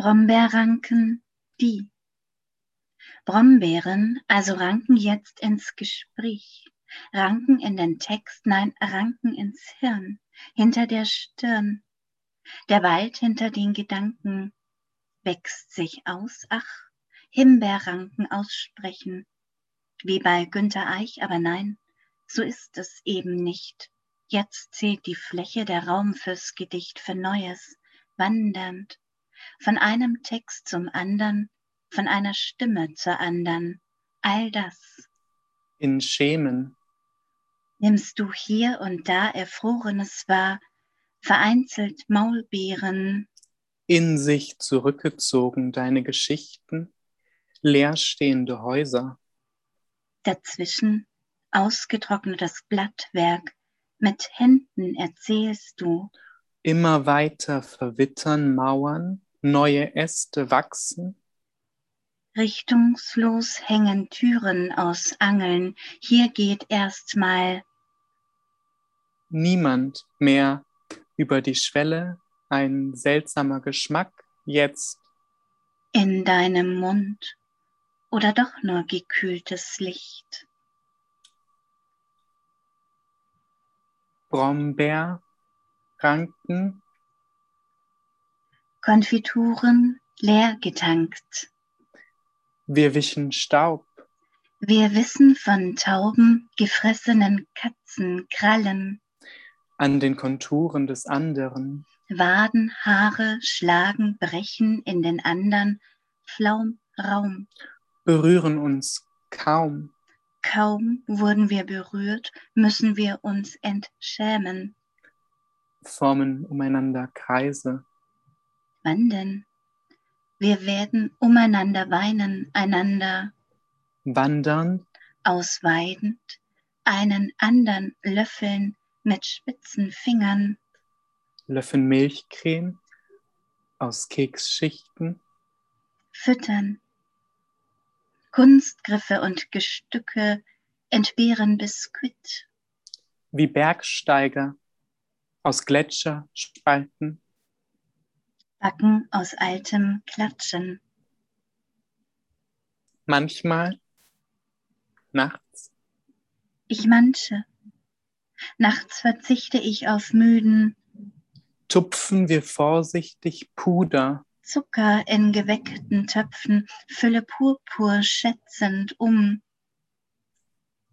Brombeerranken, die. Brombeeren, also Ranken jetzt ins Gespräch. Ranken in den Text, nein, Ranken ins Hirn, hinter der Stirn. Der Wald hinter den Gedanken wächst sich aus, ach, Himbeerranken aussprechen, wie bei Günter Eich, aber nein, so ist es eben nicht. Jetzt zählt die Fläche der Raum fürs Gedicht für Neues, wandernd, von einem Text zum andern, von einer Stimme zur andern, all das. In Schemen. Nimmst du hier und da Erfrorenes wahr, vereinzelt Maulbeeren. In sich zurückgezogen deine Geschichten, leerstehende Häuser. Dazwischen ausgetrocknetes Blattwerk, mit Händen erzählst du. Immer weiter verwittern Mauern, neue Äste wachsen. Richtungslos hängen Türen aus Angeln, hier geht erstmal niemand mehr über die Schwelle, ein seltsamer Geschmack jetzt in deinem Mund oder doch nur gekühltes Licht. Brombeer, Ranken, Konfituren leer getankt. Wir wischen Staub. Wir wissen von Tauben, gefressenen Katzen, Krallen. An den Konturen des anderen. Waden, Haare schlagen, brechen in den anderen, Flaum, Raum. Berühren uns kaum. Kaum wurden wir berührt, müssen wir uns entschämen. Formen umeinander Kreise. Wann denn? Wir werden umeinander weinen, einander wandern, ausweidend, einen andern löffeln mit spitzen Fingern, löffeln Milchcreme aus Keksschichten, füttern, Kunstgriffe und Gestücke entbehren Biskuit. Wie Bergsteiger aus Gletscherspalten Backen aus altem Klatschen. Manchmal nachts. Ich manche. Nachts verzichte ich auf müden. Tupfen wir vorsichtig Puder. Zucker in geweckten Töpfen, fülle Purpur schätzend um.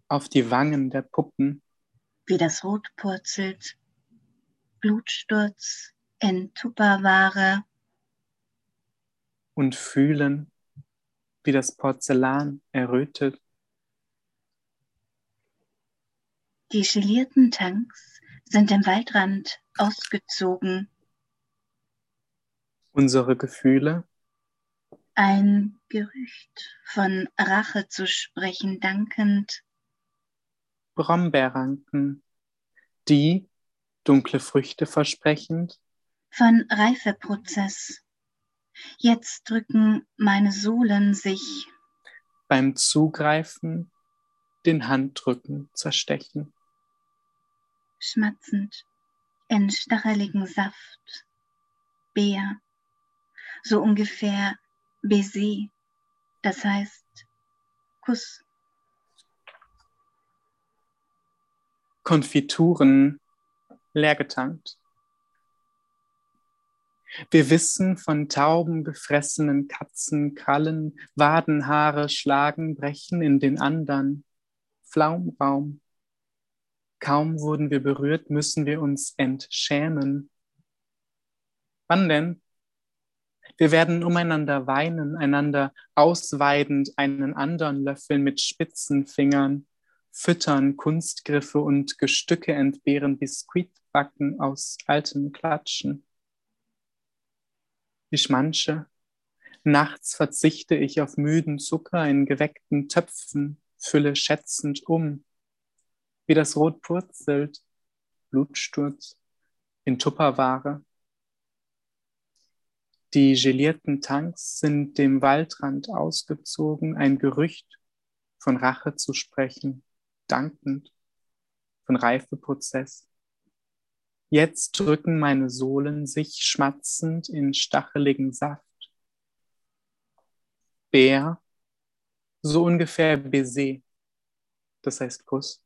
Auf die Wangen der Puppen. Wie das Rot purzelt. Blutsturz in Tupperware und fühlen, wie das Porzellan errötet. Die gelierten Tanks sind im Waldrand ausgezogen. Unsere Gefühle? Ein Gerücht von Rache zu sprechen, dankend. Brombeerranken, die dunkle Früchte versprechend, von Reifeprozess. Jetzt drücken meine Sohlen sich beim Zugreifen den Handrücken zerstechen. Schmatzend in stacheligen Saft, Bär, so ungefähr Baiser, das heißt Kuss. Konfituren leergetankt. Wir wissen von Tauben gefressenen Katzen, Krallen, Wadenhaare schlagen, brechen in den andern. Flaumraum. Kaum wurden wir berührt, müssen wir uns entschämen. Wann denn? Wir werden umeinander weinen, einander ausweidend einen anderen löffeln mit spitzen Fingern, füttern Kunstgriffe und Gestücke entbehren Biskuitbacken aus alten Klatschen ich manche. Nachts verzichte ich auf müden Zucker in geweckten Töpfen, fülle schätzend um, wie das Rot purzelt, Blutsturz in Tupperware. Die gelierten Tanks sind dem Waldrand ausgezogen, ein Gerücht von Rache zu sprechen, dankend, von Reifeprozess. Jetzt drücken meine Sohlen sich schmatzend in stacheligen Saft. Bär, so ungefähr Baiser, das heißt Kuss.